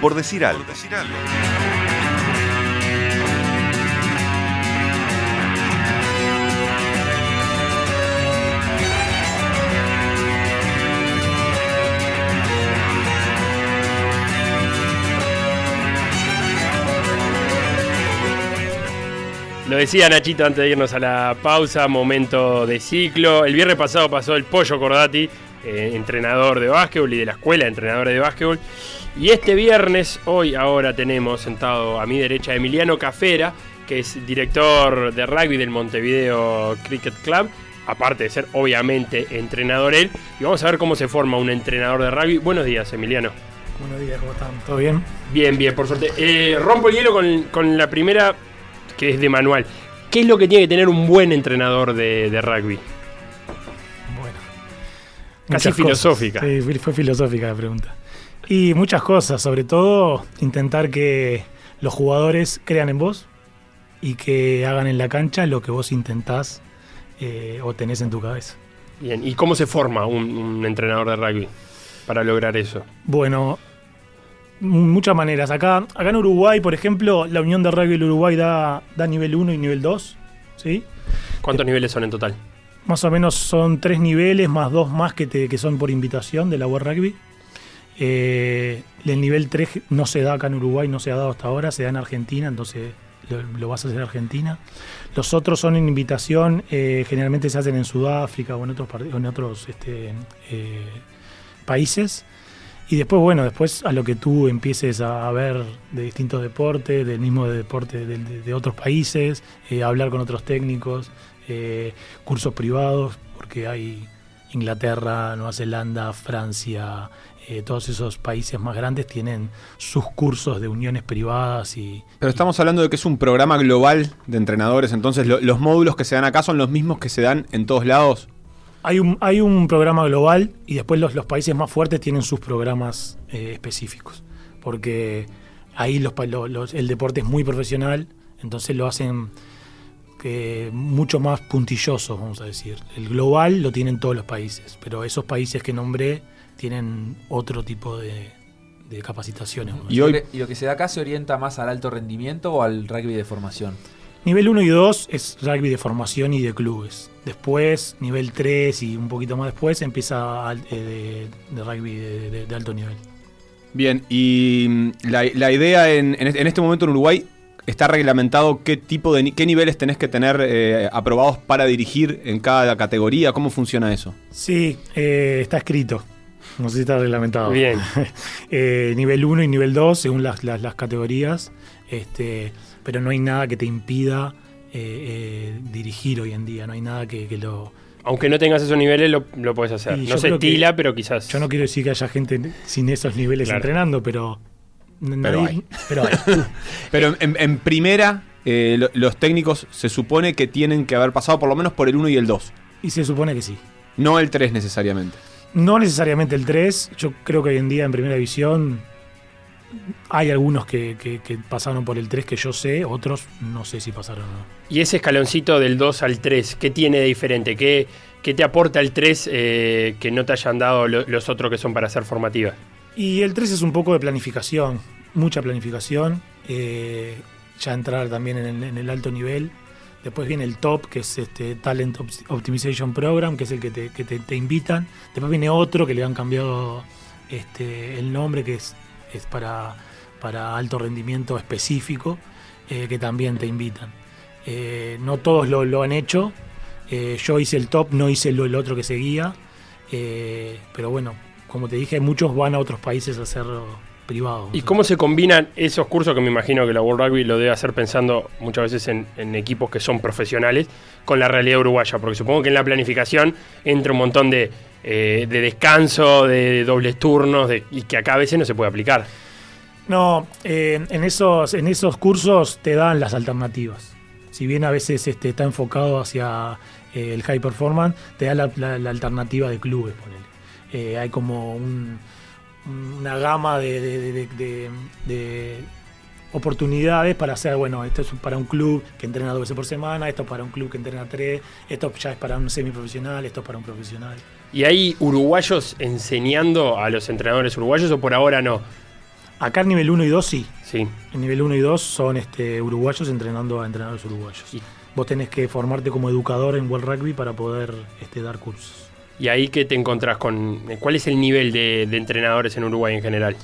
por decir algo. Lo decía Nachito antes de irnos a la pausa, momento de ciclo. El viernes pasado pasó el Pollo Cordati, eh, entrenador de básquetbol y de la escuela de entrenadores de básquetbol. Y este viernes, hoy ahora tenemos sentado a mi derecha Emiliano Cafera, que es director de rugby del Montevideo Cricket Club, aparte de ser obviamente entrenador él. Y vamos a ver cómo se forma un entrenador de rugby. Buenos días, Emiliano. Buenos días, ¿cómo están? ¿Todo bien? Bien, bien, por suerte. Eh, rompo el hielo con, con la primera que es de manual. ¿Qué es lo que tiene que tener un buen entrenador de, de rugby? Bueno. Casi filosófica. cosas. Sí, fue filosófica la pregunta. Y muchas cosas, sobre todo intentar que los jugadores crean en vos y que hagan en la cancha lo que vos intentás eh, o tenés en tu cabeza. Bien, ¿y cómo se forma un, un entrenador de rugby para lograr eso? Bueno, muchas maneras. Acá, acá en Uruguay, por ejemplo, la Unión de Rugby del Uruguay da, da nivel 1 y nivel 2. ¿sí? ¿Cuántos niveles son en total? Más o menos son tres niveles, más dos más que, te- que son por invitación de la World Rugby. Eh, el nivel 3 no se da acá en Uruguay, no se ha dado hasta ahora, se da en Argentina, entonces lo, lo vas a hacer en Argentina. Los otros son en invitación, eh, generalmente se hacen en Sudáfrica o en otros, este, eh, países. Y después, bueno, después a lo que tú empieces a ver de distintos deportes, del mismo deporte de, de- otros países, hablar con otros técnicos, cursos privados, porque hay Inglaterra, Nueva Zelanda, Francia, eh, todos esos países más grandes tienen sus cursos de uniones privadas y, Pero estamos hablando de que es un programa global de entrenadores, entonces lo- los módulos que se dan acá son los mismos que se dan en todos lados. Hay un, hay un programa global y después los, los países más fuertes tienen sus programas eh, específicos. Porque ahí los- el deporte es muy profesional, entonces lo hacen eh, mucho más puntilloso, vamos a decir. El global lo tienen todos los países, pero esos países que nombré tienen otro tipo de, de capacitaciones. Y hoy- Lo que- y lo que se da acá se orienta más al alto rendimiento o al rugby de formación. Nivel 1 y 2 es rugby de formación y de clubes. Después, nivel 3 y un poquito más después, empieza eh, de, de rugby de, de- de alto nivel. Bien, y mm, la, la idea en, en este- en este momento en Uruguay está reglamentado qué tipo de qué niveles tenés que tener eh, aprobados para dirigir en cada categoría, ¿cómo funciona eso? Sí, eh, está escrito. No sé si está reglamentado. Bien. Eh, nivel 1 y nivel 2, según las, las- las categorías. Este, pero no hay nada que te impida eh, eh, dirigir hoy en día. No hay nada que, que lo. Aunque no tengas esos niveles, lo, lo puedes hacer. Y no se estila, pero quizás. Yo no quiero decir que haya gente sin esos niveles Claro. entrenando, pero. Pero nadie- hay. pero hay. Pero en, en primera, eh, lo- los técnicos se supone que tienen que haber pasado por lo menos por el 1 y el 2, y se supone que sí. no el 3 necesariamente. No necesariamente el 3. Yo creo que hoy en día en primera división hay algunos que, que- que pasaron por el 3 que yo sé, otros no sé si pasaron o no. Y ese escaloncito del 2 al 3, ¿qué tiene de diferente? ¿Qué, qué te aporta el 3 eh, que no te hayan dado lo- los otros que son para ser formativas? Y el 3 es un poco de planificación, mucha planificación. eh, ya entrar también en el, en el alto nivel. Después viene el top, que es este Talent Optimization Program, que es el que te, te- invitan. Después viene otro que le han cambiado este, el nombre, que es, es para, para alto rendimiento específico, eh, que también te invitan. Eh, no todos lo, lo han hecho. Eh, yo hice el top, no hice lo, el otro que seguía. Pero bueno, como te dije, muchos van a otros países a hacerlo privado. ¿Y cómo se combinan esos cursos que me imagino que la World Rugby lo debe hacer pensando muchas veces en, en equipos que son profesionales con la realidad uruguaya? Porque supongo que en la planificación entra un montón de, eh, de descanso, de dobles turnos, de- y que acá a veces no se puede aplicar. No, eh, en, esos, en esos cursos te dan las alternativas. Si bien a veces este, está enfocado hacia eh, el high performance, te da la, la- la alternativa de clubes. ponele. Eh, hay como un- una gama de, de- de- de- de- de oportunidades para hacer, bueno, esto es para un club que entrena dos veces por semana, esto es para un club que entrena tres, esto ya es para un semiprofesional, esto es para un profesional. ¿Y hay uruguayos enseñando a los entrenadores uruguayos o por ahora no? Acá el nivel 1 y 2 sí. Sí. El nivel 1 y 2 son este, uruguayos entrenando a entrenadores uruguayos. Vos tenés que formarte como educador en World Rugby para poder este, dar cursos. ¿Y ahí qué te encontrás con? ¿Cuál es el nivel de, de entrenadores en Uruguay en general?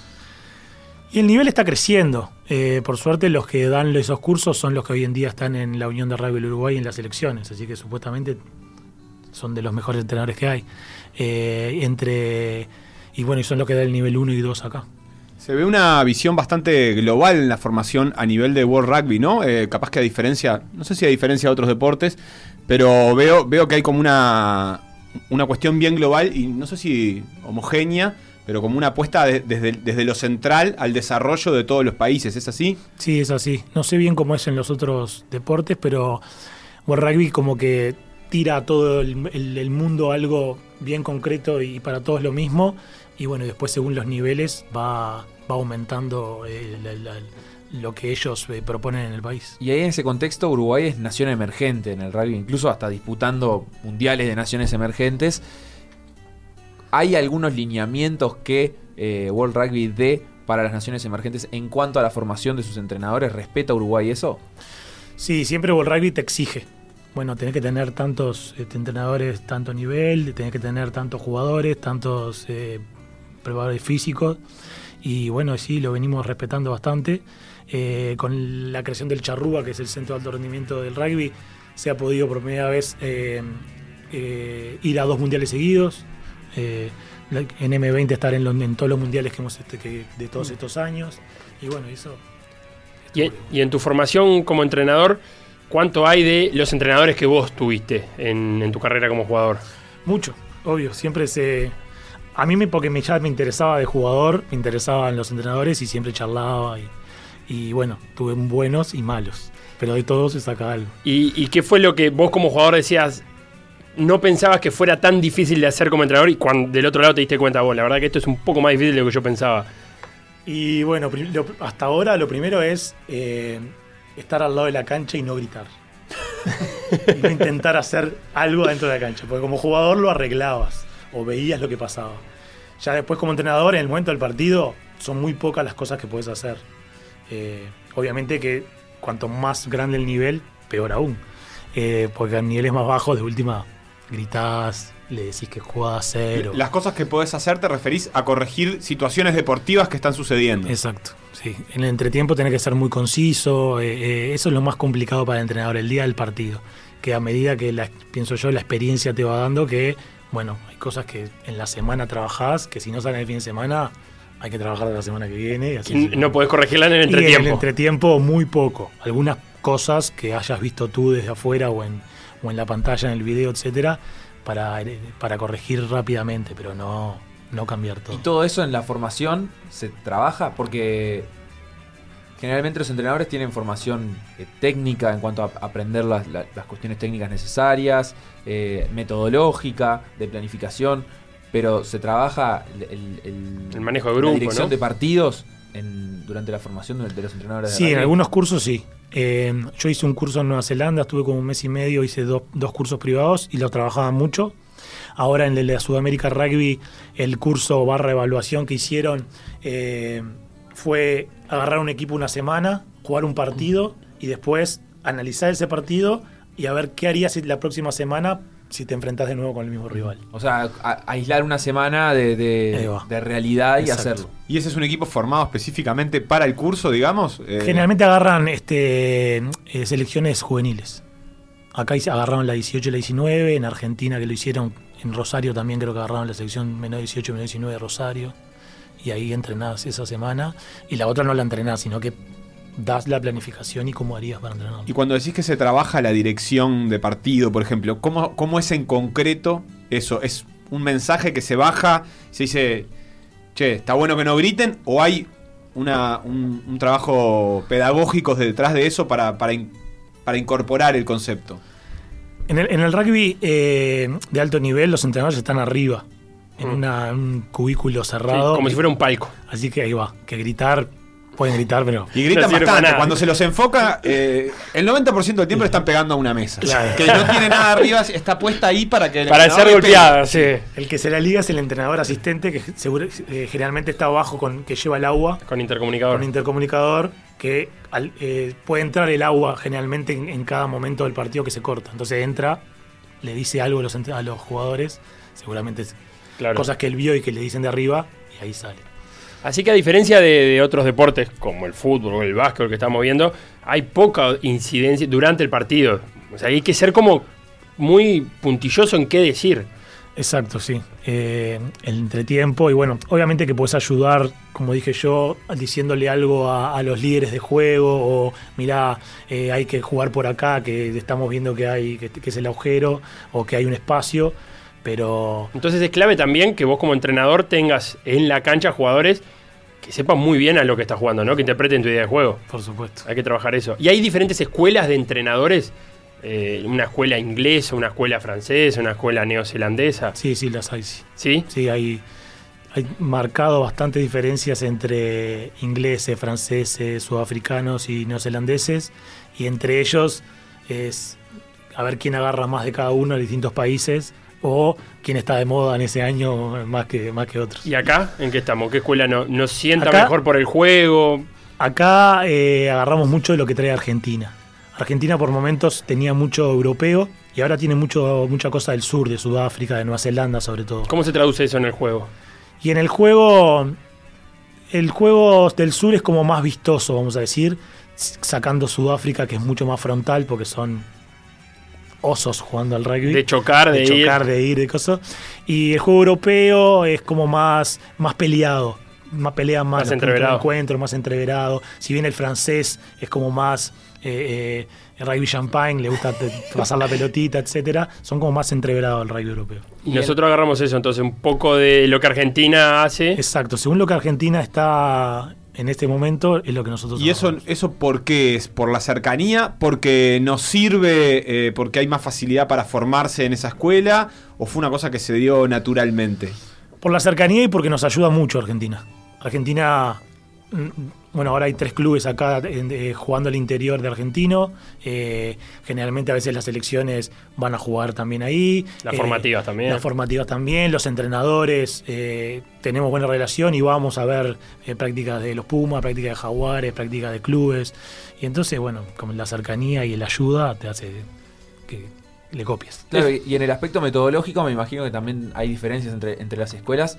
Y el nivel está creciendo. Eh, por suerte, los que dan esos cursos son los que hoy en día están en la Unión de Rugby del Uruguay y en las elecciones. Así que supuestamente son de los mejores entrenadores que hay. Eh, entre Y bueno, y son los que dan el nivel 1 y 2 acá. Se ve una visión bastante global en la formación a nivel de World Rugby, ¿no? Eh, capaz que a diferencia, no sé si a diferencia de otros deportes, pero veo, veo que hay como una, una cuestión bien global y no sé si homogénea, pero como una apuesta de- desde, desde lo central al desarrollo de todos los países, ¿es así? Sí, es así. No sé bien cómo es en los otros deportes, pero World Rugby como que tira a todo el, el- el mundo algo bien concreto y para todos lo mismo. Y bueno, después según los niveles va, va aumentando la- lo que ellos eh, proponen en el país. Y ahí en ese contexto Uruguay es nación emergente en el rugby, incluso hasta disputando mundiales de naciones emergentes. ¿Hay algunos lineamientos que eh, World Rugby dé para las naciones emergentes en cuanto a la formación de sus entrenadores? ¿Respeta Uruguay eso? Sí, siempre World Rugby te exige. Bueno, tenés que tener tantos este, entrenadores, tanto nivel, tenés que tener tantos jugadores, tantos eh, preparadores físicos. Y bueno, sí, lo venimos respetando bastante. Eh, con la creación del Charrúa, que es el centro de alto rendimiento del rugby, se ha podido por primera vez eh, eh, ir a dos mundiales seguidos. En M20 estar en, los- en todos los mundiales que hemos este, que- de todos estos años. Y bueno, eso. Y, en- y en tu formación como entrenador, ¿cuánto hay de los entrenadores que vos tuviste en, en tu carrera como jugador? Mucho, obvio. Siempre se. A mí, me, porque me, ya me interesaba de jugador, me interesaban los entrenadores y siempre charlaba. Y, y bueno, tuve buenos y malos. Pero de todos se saca algo. ¿Y, y qué fue lo que vos como jugador decías? No pensabas que fuera tan difícil de hacer como entrenador y cuando del otro lado te diste cuenta vos, la verdad que esto es un poco más difícil de lo que yo pensaba. Y bueno, lo- hasta ahora lo primero es eh, estar al lado de la cancha y no gritar. y no intentar hacer algo dentro de la cancha. Porque como jugador lo arreglabas o veías lo que pasaba. Ya después como entrenador, en el momento del partido, son muy pocas las cosas que puedes hacer. Eh, obviamente que cuanto más grande el nivel, peor aún. Eh, porque a niveles más bajos, de última, gritás, le decís que jugás a cero. Las cosas que podés hacer te referís a corregir situaciones deportivas que están sucediendo. Exacto, sí. En el entretiempo tenés que ser muy conciso, eh, eh, eso es lo más complicado para el entrenador, el día del partido. Que a medida que, la, pienso yo, la experiencia te va dando que, bueno, hay cosas que en la semana trabajás, que si no salen el fin de semana, hay que trabajar la semana que viene. Y así Y se- no podés corregirla en el y en el entretiempo. entretiempo muy poco. Algunas cosas que hayas visto tú desde afuera o en, o en la pantalla, en el video, etcétera, para, eh, para corregir rápidamente, pero no, no cambiar todo. Y todo eso en la formación se trabaja porque generalmente los entrenadores tienen formación eh, técnica en cuanto a aprender las, la- las cuestiones técnicas necesarias, eh, metodológica, de planificación, pero se trabaja el, el- manejo de la grupo, dirección ¿no? de partidos en- durante la formación de, de los entrenadores. de Sí, en algunos cursos sí. Eh, yo hice un curso en Nueva Zelanda, estuve como un mes y medio, hice do- dos cursos privados y los trabajaba mucho. Ahora en el de Sudamérica Rugby, el curso barra evaluación que hicieron eh, fue agarrar un equipo una semana, jugar un partido y después analizar ese partido y a ver qué harías si la próxima semana si te enfrentas de nuevo con el mismo rival. O sea, a- aislar una semana de, de- realidad y hacerlo. ¿Y ese es un equipo formado específicamente para el curso, digamos? Eh, Generalmente agarran este, eh, selecciones juveniles. Acá agarraron la 18 y la 19, en Argentina que lo hicieron, en Rosario también creo que agarraron la selección menor 18 y menor 19 de Rosario. Y ahí entrenás esa semana. Y la otra no la entrenás, sino que das la planificación y cómo harías para entrenar. Y cuando decís que se trabaja la dirección de partido, por ejemplo, ¿cómo, cómo es en concreto eso? ¿Es un mensaje que se baja, se dice, che, está bueno que no griten? ¿O hay una- un, un trabajo pedagógico detrás de eso para, para, in- para incorporar el concepto? En el, en el rugby eh, de alto nivel, los entrenadores están arriba, en Mm. una- un cubículo Sí, cerrado. como si fuera un palco. Así que ahí va, que gritar Pueden gritar, pero. Y gritan No bastante. Cuando se los enfoca, eh, el 90% del tiempo le están pegando a una mesa. Claro. Que no tiene nada arriba, está puesta ahí para que el Para ser golpeada, sí. El que se la liga es el entrenador asistente, que seguro- eh, generalmente está abajo con que lleva el agua, Con intercomunicador. con un intercomunicador, que al- eh, puede entrar el agua generalmente en, en cada momento del partido que se corta. Entonces entra, le dice algo a los, entre- a los jugadores, seguramente Claro. cosas que él vio y que le dicen de arriba, y ahí sale. Así que a diferencia de, otros deportes como el fútbol o el básquetbol que estamos viendo, hay poca incidencia durante el partido. O sea, hay que ser como muy puntilloso en qué decir. Exacto, sí. Eh, el entretiempo y bueno, obviamente que puedes ayudar, como dije yo, diciéndole algo a, los líderes de juego o mirá, eh, hay que jugar por acá, que estamos viendo que hay que es el agujero o que hay un espacio, pero Entonces es clave también que vos como entrenador tengas en la cancha jugadores que sepan muy bien a lo que estás jugando, ¿no? Que interpreten tu idea de juego. por supuesto. Hay que trabajar eso. Y hay diferentes escuelas de entrenadores. eh, una escuela inglesa, una escuela francesa, una escuela neozelandesa. Sí, sí, las hay, sí. ¿Sí? Sí, hay, hay marcado bastantes diferencias entre ingleses, franceses, sudafricanos y neozelandeses. Y entre ellos es a ver quién agarra más de cada uno de distintos países o quién está de moda en ese año más que, más que otros. ¿Y acá? ¿En qué estamos? ¿Qué escuela no- nos sienta Acá- mejor por el juego? Acá eh, agarramos mucho de lo que trae Argentina. Argentina por momentos tenía mucho europeo y ahora tiene mucho, mucha cosa del sur, de Sudáfrica, de Nueva Zelanda sobre todo. ¿Cómo se traduce eso en el juego? Y en el juego, el juego del sur es como más vistoso, vamos a decir, sacando Sudáfrica, que es mucho más frontal, porque son osos jugando al rugby. De chocar, de, de chocar, ir. de ir, de cosas. Y el juego europeo es como más, más peleado. Más pelea más, Más entreverado. encuentro, más entreverado. Si bien el francés es como más eh, eh, el rugby champagne, le gusta pasar la pelotita, etcétera, son como más entreverados el rugby europeo. Y nosotros agarramos eso, entonces un poco de lo que Argentina hace. Exacto, según lo que Argentina está en este momento, es lo que nosotros ¿Y eso, hacemos. eso por qué es? ¿Por la cercanía? ¿Porque nos sirve? eh, ¿Porque hay más facilidad para formarse en esa escuela? ¿O fue una cosa que se dio naturalmente? Por la cercanía y porque nos ayuda mucho Argentina. Argentina, bueno, ahora hay tres clubes acá en- eh, jugando al interior de Argentino. Eh, generalmente a veces las selecciones van a jugar también ahí. Las Eh, formativas también. Las formativas también, los entrenadores, eh, tenemos buena relación y vamos a ver eh, prácticas de los Pumas, prácticas de Jaguares, prácticas de clubes. Y entonces, bueno, como la cercanía y la ayuda te hace que le copies. Claro, y y en el aspecto metodológico me imagino que también hay diferencias entre, entre las escuelas.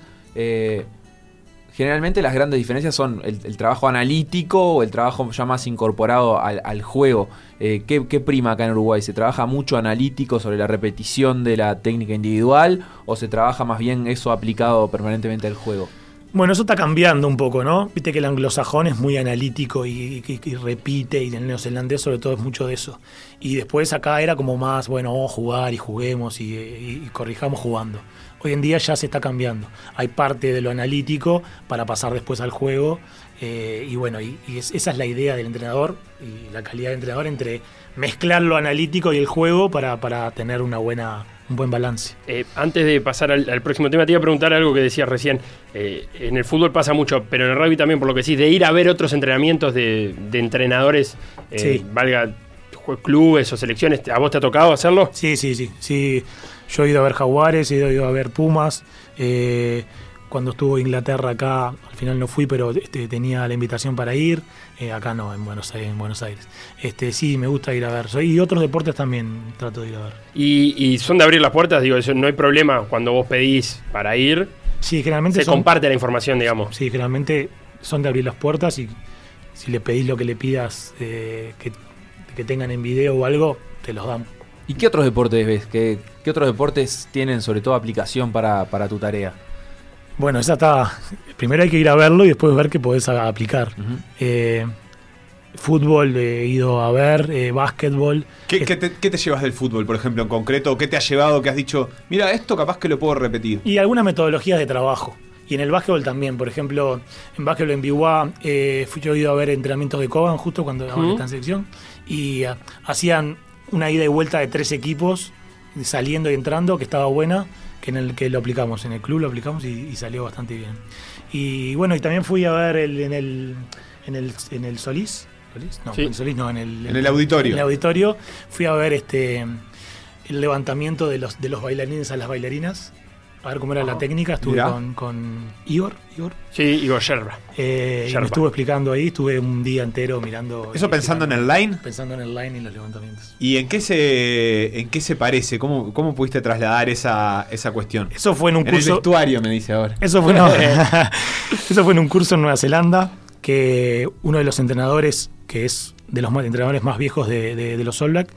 Generalmente las grandes diferencias son el, trabajo analítico o el trabajo ya más incorporado al, juego. Eh, ¿qué, prima acá en Uruguay? ¿Se trabaja mucho analítico sobre la repetición de la técnica individual o se trabaja más bien eso aplicado permanentemente al juego? Bueno, eso está cambiando un poco, ¿no? Viste que el anglosajón es muy analítico y, y- y repite, y el neozelandés sobre todo es mucho de eso. Y después acá era como más, bueno, vamos a jugar y juguemos y corrijamos jugando. Hoy en día ya se está cambiando. Hay parte de lo analítico para pasar después al juego. eh, y bueno, y, y es- esa es la idea del entrenador y la calidad del entrenador entre mezclar lo analítico y el juego para, para tener una buena, un buen balance. Eh, antes de pasar al, al próximo tema, te iba a preguntar algo que decías recién. Eh, en el fútbol pasa mucho, pero en el rugby también, por lo que sí, de ir a ver otros entrenamientos de, de entrenadores, Sí. valga clubes o selecciones, ¿a vos te ha tocado hacerlo? Sí, sí, sí, sí. Yo he ido a ver Jaguares, he ido a ver Pumas. eh, cuando estuvo Inglaterra acá, al final no fui, pero este, tenía la invitación para ir. Eh, acá no, en Buenos Aires. En Buenos Aires. Este, sí, me gusta ir a ver. Y otros deportes también trato de ir a ver. Y, y son de abrir las puertas, digo, no hay problema cuando vos pedís para ir, Sí, generalmente se son, comparte la información, digamos. sí, generalmente son de abrir las puertas y si le pedís lo que le pidas eh, que, que tengan en video o algo, te los dan. ¿Y qué otros deportes ves? ¿Qué, qué otros deportes tienen sobre todo aplicación para, para tu tarea? Bueno, esa está. Primero hay que ir a verlo y después ver qué podés aplicar. Eh, fútbol he ido a ver, eh, básquetbol. ¿Qué, Es- qué te, qué te llevas del fútbol, por ejemplo, en concreto? ¿Qué te ha llevado que has dicho, mira, esto capaz que lo puedo repetir? Y algunas metodologías de trabajo. Y en el básquetbol también, por ejemplo, en básquetbol en Biwa, eh, fui yo he ido a ver entrenamientos de Coban justo cuando ahora Ujú. está en sección. Y ah, hacían una ida y vuelta de tres equipos, saliendo y entrando, que estaba buena, que en el que lo aplicamos, en el club lo aplicamos y, y salió bastante bien. Y bueno, y también fui a ver el- en, el, en el, en el Solís. ¿Solís? No, Sí. en el Solís no, en el, En el auditorio. En el auditorio fui a ver este el levantamiento de los, de los bailarines a las bailarinas. A ver cómo era la técnica. Estuve con, con Igor, Igor Sí, Igor Yerba. eh, me estuvo explicando ahí. Estuve un día entero mirando. Eso pensando en el line. Pensando en el line y los levantamientos. ¿Y en qué se, en qué se parece? ¿Cómo, cómo pudiste trasladar esa, esa cuestión? Eso fue en un En el vestuario, me dice ahora. Eso fue, no, eso fue en un curso en Nueva Zelanda que uno de los entrenadores, que es de los entrenadores más viejos de, de- de los All Black,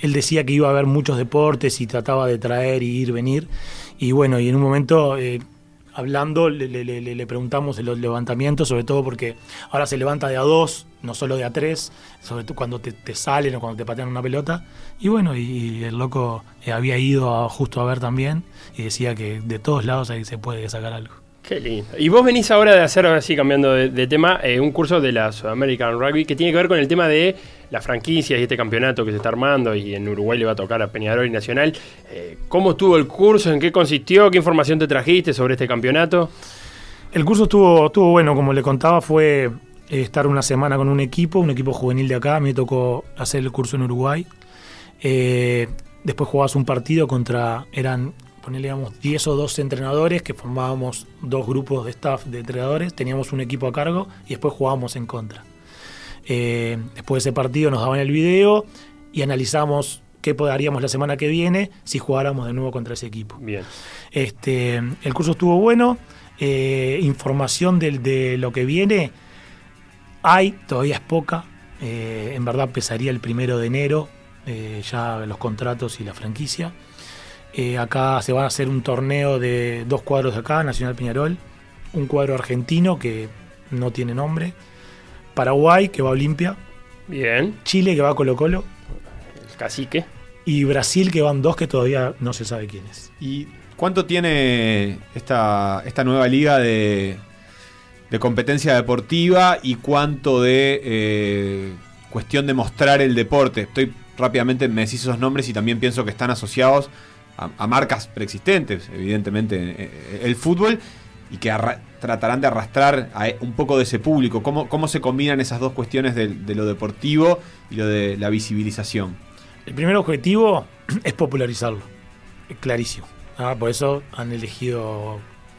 él decía que iba a haber muchos deportes y trataba de traer y ir, venir. Y bueno, y en un momento, eh, hablando, le, le- preguntamos los levantamientos, sobre todo porque ahora se levanta de a dos, no solo de a tres, sobre todo cuando te, te salen o cuando te patean una pelota. Y bueno, y, y el loco eh, había ido a- justo a ver también y decía que de todos lados ahí se puede sacar algo. Qué lindo. Y vos venís ahora de hacer, ahora sí, cambiando de, tema, eh, un curso de la Sudamerican Rugby que tiene que ver con el tema de las franquicias y este campeonato que se está armando y en Uruguay le va a tocar a Peñarol y Nacional. Eh, ¿Cómo estuvo el curso? ¿En qué consistió? ¿Qué información te trajiste sobre este campeonato? El curso estuvo, estuvo bueno, como le contaba, fue eh, estar una semana con un equipo, un equipo juvenil de acá, me tocó hacer el curso en Uruguay. Después jugabas un partido contra, eran, ponele, digamos, 10 o 12 entrenadores que formábamos dos grupos de staff de entrenadores, teníamos un equipo a cargo y después jugábamos en contra. Eh, después de ese partido nos daban el video y analizamos qué haríamos la semana que viene si jugáramos de nuevo contra ese equipo. Bien. Este, el curso estuvo bueno. eh, información del- de, lo que viene hay, todavía es poca. eh, en verdad empezaría el primero de enero, eh, ya los contratos y la franquicia. Eh, acá se va a hacer un torneo de dos cuadros de acá, Nacional Peñarol. Un cuadro argentino que no tiene nombre. Paraguay, que va a Olimpia. Bien. Chile, que va a Colo Colo. El cacique. Y Brasil, que van dos que todavía no se sabe quién es. ¿Y cuánto tiene esta, esta nueva liga de, de competencia deportiva y cuánto de eh, cuestión de mostrar el deporte? Estoy rápidamente, me decís esos nombres y también pienso que están asociados a, marcas preexistentes, evidentemente, eh, el fútbol, y que tratarán de arrastrar a e- un poco de ese público. ¿Cómo, cómo se combinan esas dos cuestiones de, lo deportivo y lo de la visibilización? El primer objetivo es popularizarlo, clarísimo. Ah, Por eso han elegido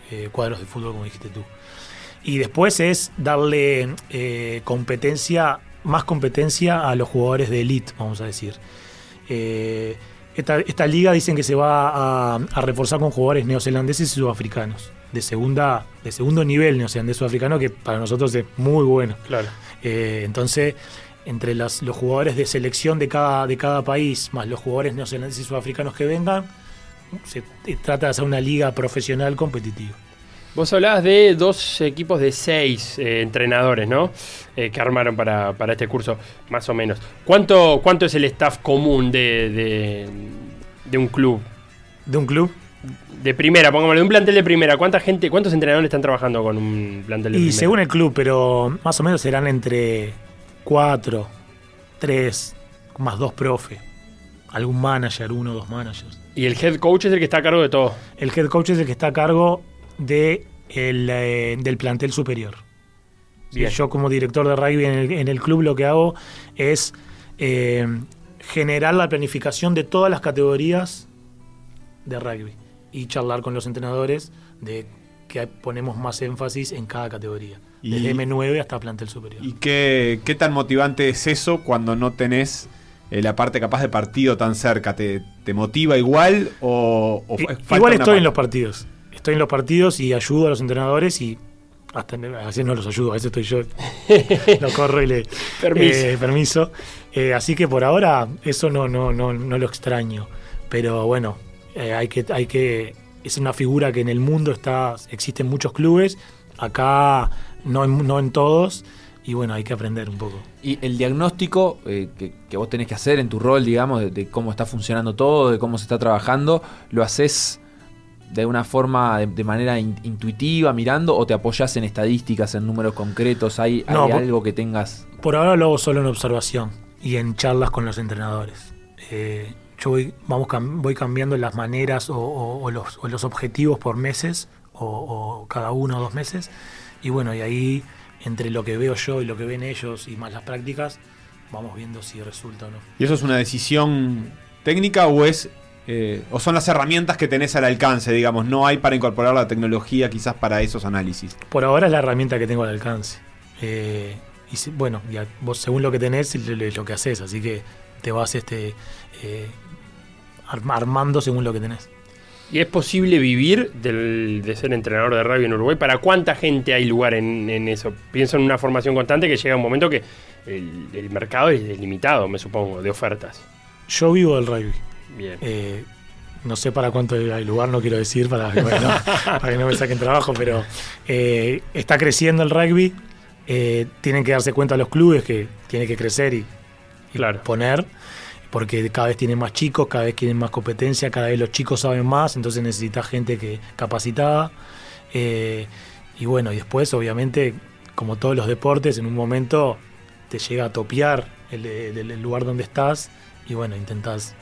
eh, cuadros de fútbol, como dijiste tú. Y después es darle eh, competencia, más competencia a los jugadores de elite, vamos a decir. Eh, esta, esta liga dicen que se va a, a reforzar con jugadores neozelandeses y sudafricanos. De, segunda, de segundo nivel neozelandés sudafricano, que para nosotros es muy bueno. Claro. Eh, entonces, entre las- los jugadores de selección de cada, de cada país, más los jugadores neozelandeses y sudafricanos que vengan, se trata de hacer una liga profesional competitiva. Vos hablabas de dos equipos de seis eh, entrenadores, ¿no? Eh, que armaron para, para este curso, más o menos. ¿Cuánto, cuánto es el staff común de, de, de un club? De un club. De primera, pongámosle, de un plantel de primera. ¿Cuánta gente, cuántos entrenadores están trabajando con un plantel de Y primera? según el club, pero más o menos serán entre cuatro, tres, más dos profe. Algún manager, uno o dos managers. Y el head coach es el que está a cargo de todo. El head coach es el que está a cargo de el, eh, del plantel superior. Bien. Yo como director de rugby en el, en el club lo que hago es eh, generar la planificación de todas las categorías de rugby y charlar con los entrenadores de que ponemos más énfasis en cada categoría. Y- Desde M9 hasta plantel superior. ¿Y qué, qué tan motivante es eso cuando no tenés eh, la parte capaz de partido tan cerca? ¿Te, te motiva igual o, o I- Igual estoy en los partidos. Estoy en los partidos y ayudo a los entrenadores y hasta a veces no los ayudo, a veces estoy yo. lo corro y le Permiso. eh, permiso. Eh, así que por ahora eso no, no, no, no lo extraño. Pero bueno, eh, hay que, hay que. Es una figura que en el mundo está. Existen muchos clubes. Acá no en, no en todos. Y bueno, hay que aprender un poco. Y el diagnóstico eh, que, que vos tenés que hacer en tu rol, digamos, de, de cómo está funcionando todo, de cómo se está trabajando, ¿lo haces de una forma, de, de manera in- intuitiva, mirando, o te apoyás en estadísticas, en números concretos? ¿Hay, hay No, por- algo que tengas? Por ahora lo hago solo en observación y en charlas con los entrenadores. Eh, yo voy, vamos voy cambiando las maneras o, o- o los, o los objetivos por meses o, o cada uno o dos meses. Y bueno, y ahí entre lo que veo yo y lo que ven ellos y más las prácticas, vamos viendo si resulta o no. ¿Y eso es una decisión técnica o es eh, o son las herramientas que tenés al alcance, digamos? No hay para incorporar la tecnología quizás para esos análisis. Por ahora es la herramienta que tengo al alcance. Eh, y si- bueno, vos según lo que tenés es lo, que haces, así que te vas este eh, arm- armando según lo que tenés. ¿Y es posible vivir del- de ser entrenador de rugby en Uruguay? ¿Para cuánta gente hay lugar en, en eso? Pienso en una formación constante que llega un momento que el, el mercado es limitado, me supongo, de ofertas. Yo vivo del rugby. Bien. Eh, no sé para cuánto hay lugar, no quiero decir para, que no, para que no me saquen trabajo, pero eh, está creciendo el rugby. eh, tienen que darse cuenta los clubes que tiene que crecer y, y Claro. poner, porque cada vez tienen más chicos, cada vez tienen más competencia, cada vez los chicos saben más, entonces necesita gente que capacitada. eh, y bueno, y después, obviamente, como todos los deportes, en un momento te llega a topear el, el- el lugar donde estás y bueno, intentás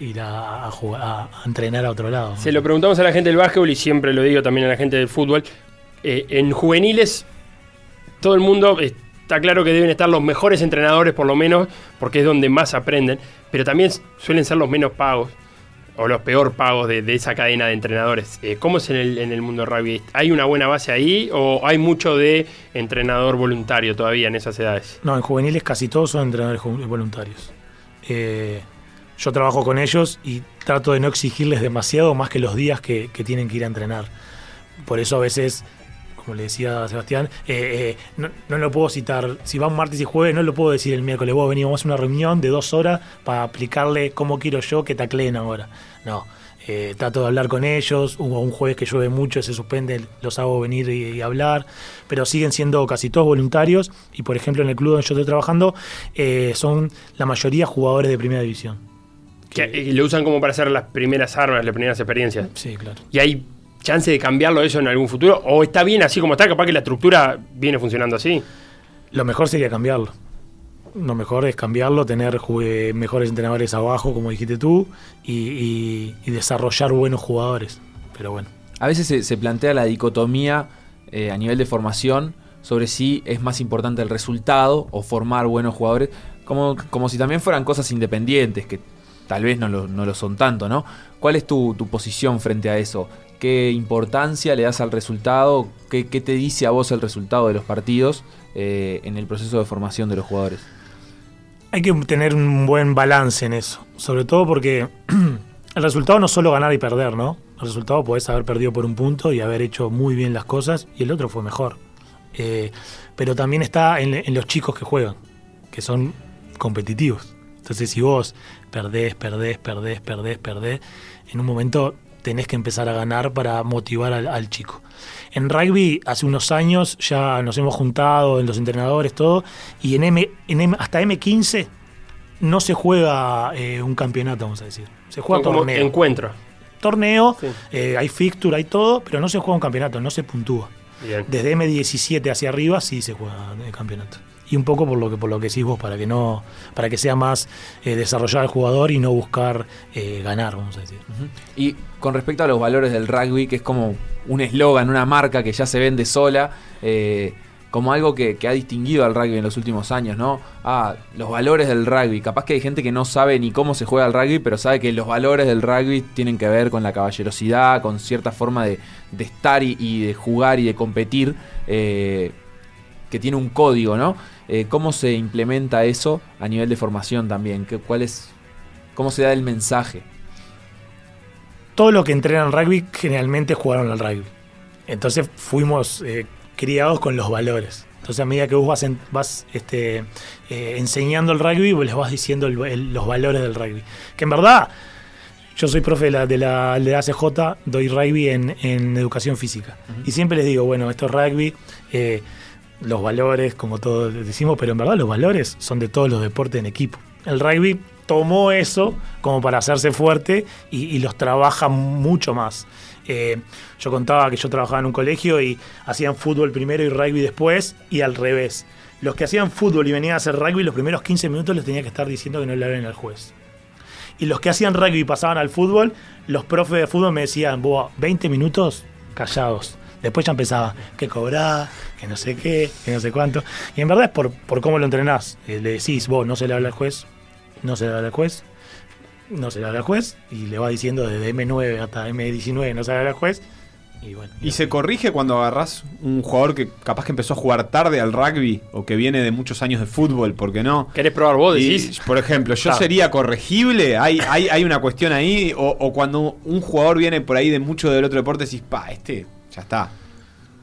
ir a, a jugar, a, entrenar a otro lado. Se lo preguntamos a la gente del básquetbol y siempre lo digo también a la gente del fútbol. Eh, en juveniles, todo el mundo está claro que deben estar los mejores entrenadores, por lo menos, porque es donde más aprenden, pero también suelen ser los menos pagos o los peor pagos de, de esa cadena de entrenadores. Eh, ¿Cómo es en el, en el mundo rugby? ¿Hay una buena base ahí o hay mucho de entrenador voluntario todavía en esas edades? No, en juveniles casi todos son entrenadores voluntarios. Eh, yo trabajo con ellos y trato de no exigirles demasiado más que los días que, tienen que ir a entrenar. Por eso a veces, como le decía a Sebastián, eh, eh, no, no lo puedo citar. Si van martes y jueves, no lo puedo decir el miércoles. Vos venimos vamos a una reunión de dos horas para aplicarle cómo quiero yo que tacleen ahora. No. eh, trato de hablar con ellos. Hubo un jueves que llueve mucho, se suspende, los hago venir y, y hablar. Pero siguen siendo casi todos voluntarios. Y por ejemplo, en el club donde yo estoy trabajando, eh, son la mayoría jugadores de primera división. Que, eh, lo usan como para hacer las primeras armas, las primeras experiencias. Sí, claro. ¿Y hay chance de cambiarlo eso en algún futuro? ¿O está bien así como está? Capaz que la estructura viene funcionando así. Lo mejor sería cambiarlo. Lo mejor es cambiarlo, tener mejores entrenadores abajo, como dijiste tú, y, y- y desarrollar buenos jugadores. Pero bueno, A veces se, se plantea la dicotomía eh, a nivel de formación sobre si es más importante el resultado o formar buenos jugadores, como, como si también fueran cosas independientes, que tal vez no lo, no lo son tanto, ¿no? ¿Cuál es tu, tu posición frente a eso? ¿Qué importancia le das al resultado? ¿Qué, qué te dice a vos el resultado de los partidos eh, en el proceso de formación de los jugadores? hay que tener un buen balance en eso. Sobre todo porque el resultado no es solo ganar y perder, ¿no? El resultado puedes haber perdido por un punto y haber hecho muy bien las cosas y el otro fue mejor. Eh, pero también está en, en los chicos que juegan, que son competitivos. Entonces, si vos perdés, perdés, perdés, perdés, perdés, en un momento tenés que empezar a ganar para motivar al, al chico. En rugby, hace unos años ya nos hemos juntado, los entrenadores, todo, y en, M, en M- hasta M15 no se juega eh, un campeonato, vamos a decir. Se juega como torneo. encuentro. torneo, Sí. eh, hay fixture, hay todo, pero no se juega un campeonato, no se puntúa. Bien. Desde M17 hacia arriba sí se juega el campeonato. Y un poco por lo que por lo que decís vos, para que no, para que sea más eh, desarrollar al jugador y no buscar eh, ganar, vamos a decir. Y con respecto a los valores del rugby, que es como un eslogan, una marca que ya se vende sola, eh, como algo que, ha distinguido al rugby en los últimos años, ¿no? Ah, los valores del rugby. Capaz que hay gente que no sabe ni cómo se juega el rugby, pero sabe que los valores del rugby tienen que ver con la caballerosidad, con cierta forma de, estar y, y de jugar y de competir, eh, que tiene un código, ¿no? Eh, ¿Cómo se implementa eso a nivel de formación también? ¿Qué, cuál es, ¿Cómo se da el mensaje? Todos los que entrenan rugby generalmente jugaron al rugby. Entonces fuimos eh, criados con los valores. Entonces a medida que vos vas, en- vas este, eh, enseñando el rugby, vos les vas diciendo el- el- los valores del rugby. Que en verdad, yo soy profe de la, de la, de la ACJ, doy rugby en, en educación física. Y siempre les digo, bueno, esto es rugby, eh, los valores, como todos decimos, pero en verdad los valores son de todos los deportes en equipo. El rugby tomó eso como para hacerse fuerte y, los trabaja mucho más. Eh, yo contaba que yo trabajaba en un colegio y hacían fútbol primero y rugby después, y al revés. Los que hacían fútbol y venían a hacer rugby, los primeros 15 minutos les tenía que estar diciendo que no le hablen al juez. Y los que hacían rugby y pasaban al fútbol, los profes de fútbol me decían, vos, 20 minutos callados. Después ya empezaba, que cobrá, que no sé qué, que no sé cuánto. Y en verdad es por, por cómo lo entrenás. Eh, Le decís, vos no se le habla al juez, no se le habla al juez, no se le habla al juez, y le va diciendo desde M9 hasta M19 no se le habla al juez. Y bueno, ¿Y se corrige cuando agarrás un jugador que capaz que empezó a jugar tarde al rugby o que viene de muchos años de fútbol, ¿por qué no? ¿Querés probar vos? Y, Decís. por ejemplo, ¿yo sería corregible? ¿Hay, hay, hay una cuestión ahí? O, o cuando un jugador viene por ahí de mucho del otro deporte, decís, pa, este ya está.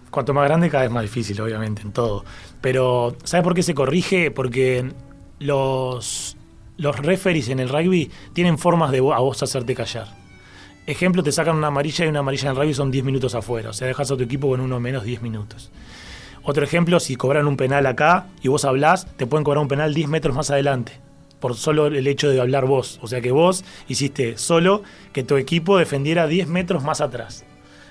Cuanto más grande, cada vez más difícil, obviamente, en todo. Pero, ¿sabes por qué se corrige? Porque los, los referees en el rugby tienen formas de a vos hacerte callar. Ejemplo, te sacan una amarilla y una amarilla en el rugby son 10 minutos afuera. O sea, dejas a tu equipo con uno menos 10 minutos. Otro ejemplo, si cobran un penal acá y vos hablás, te pueden cobrar un penal 10 metros más adelante. Por solo el hecho de hablar vos. O sea que vos hiciste solo que tu equipo defendiera 10 metros más atrás.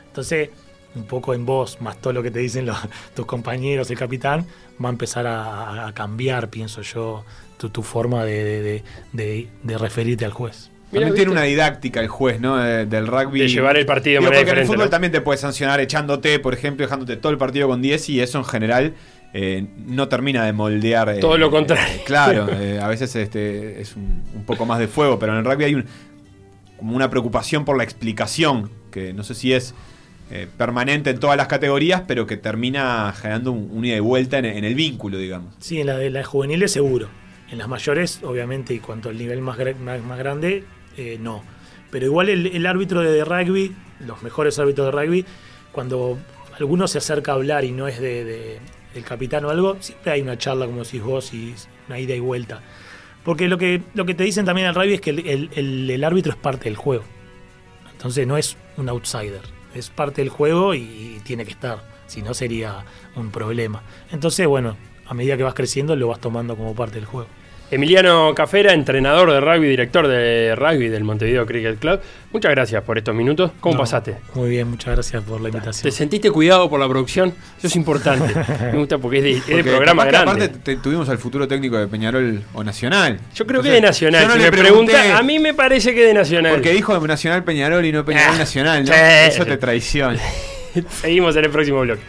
Entonces, un poco en vos, más todo lo que te dicen los- tus compañeros, el capitán, va a empezar a, a cambiar, pienso yo, tu, tu forma de, de- de- de- de referirte al juez. También tiene una didáctica el juez, ¿no? De- del rugby. De llevar el partido de Digo, manera porque en el diferente, fútbol ¿no? también te puede sancionar echándote, por ejemplo, dejándote todo el partido con 10 y eso en general eh, no termina de moldear. eh, Todo lo contrario. eh, claro, eh, a veces este, es un, un poco más de fuego, pero en el rugby hay un, como una preocupación por la explicación, que no sé si es eh, permanente en todas las categorías, pero que termina generando un, ida y vuelta en, el vínculo, digamos. Sí, en la de las juveniles seguro. En las mayores, obviamente, y cuanto al nivel más, gra- más, más grande, eh, no. Pero igual el, árbitro de, rugby, los mejores árbitros de rugby, cuando alguno se acerca a hablar y no es de, de- del capitán o algo, siempre hay una charla, como decís vos, y una ida y vuelta. Porque lo que, lo que te dicen también al rugby es que el árbitro es parte del juego. Entonces no es un outsider, es parte del juego y, tiene que estar. Si no sería un problema. Entonces, bueno, a medida que vas creciendo lo vas tomando como parte del juego. Emiliano Cafera, entrenador de rugby, director de rugby del Montevideo Cricket Club. Muchas gracias por estos minutos. ¿Cómo No, pasaste? Muy bien, muchas gracias por la ¿Te invitación. sentiste cuidado por la producción? Eso es importante. Me gusta porque es de, es de Porque programa que grande. aparte te- tuvimos al futuro técnico de Peñarol o Nacional. Yo creo que Entonces, de Nacional. yo no si le me pregunté, pregunta, a mí me parece que de Nacional. Porque dijo Nacional Peñarol y no Peñarol Ah, Nacional, ¿no? Eso te traiciona. Seguimos en el próximo bloque.